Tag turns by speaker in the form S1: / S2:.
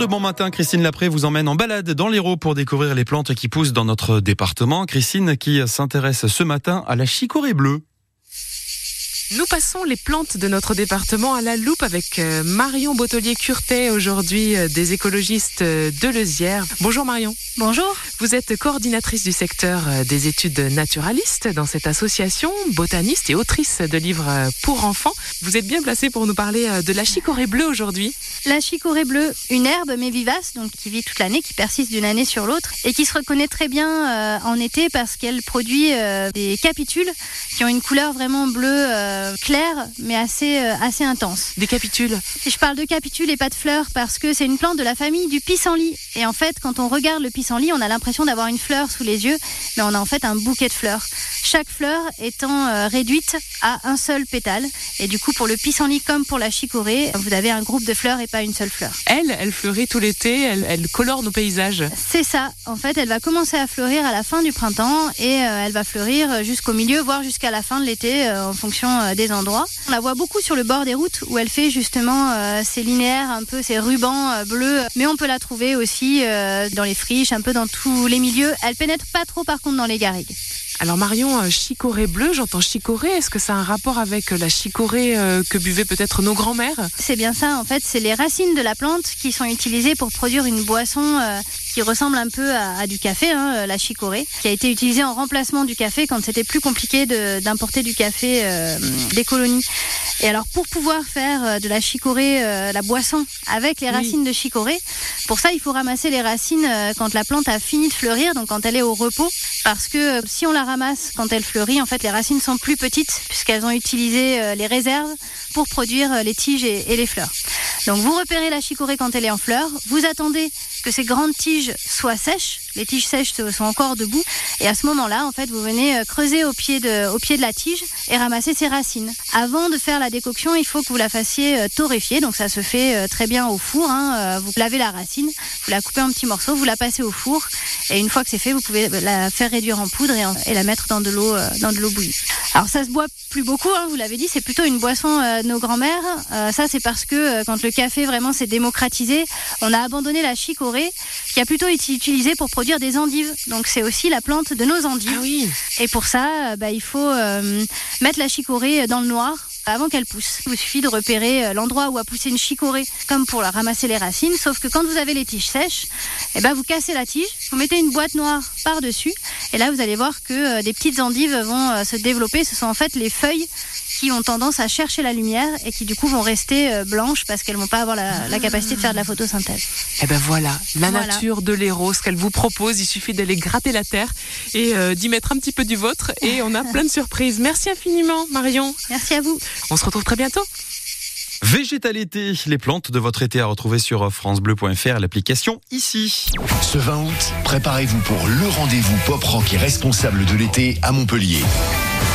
S1: de bon matin, Christine Lapré vous emmène en balade dans l'Hérault pour découvrir les plantes qui poussent dans notre département. Christine qui s'intéresse ce matin à la chicorée bleue.
S2: Nous passons les plantes de notre département à la loupe avec euh, Marion Bottelier-Curtet, aujourd'hui euh, des écologistes euh, de Lezière. Bonjour Marion.
S3: Bonjour.
S2: Vous êtes coordinatrice du secteur des études naturalistes dans cette association, botaniste et autrice de livres pour enfants. Vous êtes bien placée pour nous parler de la chicorée bleue aujourd'hui.
S3: La chicorée bleue, une herbe mais vivace, donc qui vit toute l'année, qui persiste d'une année sur l'autre et qui se reconnaît très bien en été parce qu'elle produit des capitules qui ont une couleur vraiment bleue euh, claire, mais assez, euh, assez intense.
S2: Des capitules
S3: Je parle de capitules et pas de fleurs parce que c'est une plante de la famille du pissenlit. Et en fait, quand on regarde le pissenlit, on a l'impression d'avoir une fleur sous les yeux, mais on a en fait un bouquet de fleurs. Chaque fleur étant euh, réduite à un seul pétale. Et du coup, pour le pissenlit comme pour la chicorée, vous avez un groupe de fleurs et pas une seule fleur.
S2: Elle, elle fleurit tout l'été, elle, elle colore nos paysages.
S3: C'est ça. En fait, elle va commencer à fleurir à la fin du printemps et elle va fleurir jusqu'au milieu, voire jusqu'à la fin de l'été, en fonction des endroits. On la voit beaucoup sur le bord des routes où elle fait justement euh, ces linéaires, un peu ces rubans euh, bleus, mais on peut la trouver aussi euh, dans les friches, un peu dans tous les milieux. Elle pénètre pas trop par contre dans les garrigues.
S2: Alors Marion, chicorée bleue, j'entends chicorée. Est-ce que ça a un rapport avec la chicorée que buvaient peut-être nos grands-mères?
S3: C'est bien ça, en fait, c'est les racines de la plante qui sont utilisées pour produire une boisson qui ressemble un peu à, du café, hein, euh, la chicorée, qui a été utilisée en remplacement du café quand c'était plus compliqué d'importer du café euh, des colonies. Et alors pour pouvoir faire euh, de la chicorée, la boisson avec les racines de chicorée, pour ça il faut ramasser les racines quand la plante a fini de fleurir, donc quand elle est au repos, parce que si on la ramasse quand elle fleurit, en fait les racines sont plus petites puisqu'elles ont utilisé les réserves pour produire les tiges et, et les fleurs. Donc vous repérez la chicorée quand elle est en fleur, vous attendez que ces grandes tiges soient sèches. Les tiges sèches sont encore debout. Et à ce moment-là, en fait, vous venez euh, creuser au pied, de, au pied de la tige et ramasser ses racines. Avant de faire la décoction, il faut que vous la fassiez euh, torréfier. Donc ça se fait euh, très bien au four. Hein. Vous lavez la racine, vous la coupez en petits morceaux, vous la passez au four. Et une fois que c'est fait, vous pouvez la faire réduire en poudre et, la mettre dans de l'eau dans de l'eau bouillie. Alors ça se boit plus beaucoup, hein, vous l'avez dit, c'est plutôt une boisson de nos grands-mères. ça c'est parce que quand le café vraiment s'est démocratisé, on a abandonné la chic qui a plutôt été utilisée pour produire des endives. Donc c'est aussi la plante de nos endives.
S2: Ah oui.
S3: Et pour ça, bah, il faut euh, mettre la chicorée dans le noir avant qu'elle pousse. Il vous suffit de repérer euh, l'endroit où a poussé une chicorée, comme pour la ramasser les racines, sauf que quand vous avez les tiges sèches, eh ben vous cassez la tige, vous mettez une boîte noire par-dessus, et là vous allez voir que euh, des petites endives vont se développer. Ce sont en fait les feuilles qui ont tendance à chercher la lumière et qui du coup vont rester euh, blanches parce qu'elles vont pas avoir la, capacité de faire de la photosynthèse.
S2: Et eh ben voilà, la nature de l'héros, ce qu'elle vous propose, il suffit d'aller gratter la terre et euh, d'y mettre un petit peu du vôtre et on a plein de surprises. Merci infiniment Marion.
S3: Merci à vous.
S2: On se retrouve très bientôt.
S1: Végétalité, les plantes de votre été à retrouver sur francebleu.fr, l'application ici.
S4: Ce 20 août, préparez-vous pour le rendez-vous pop rock et responsable de l'été à Montpellier.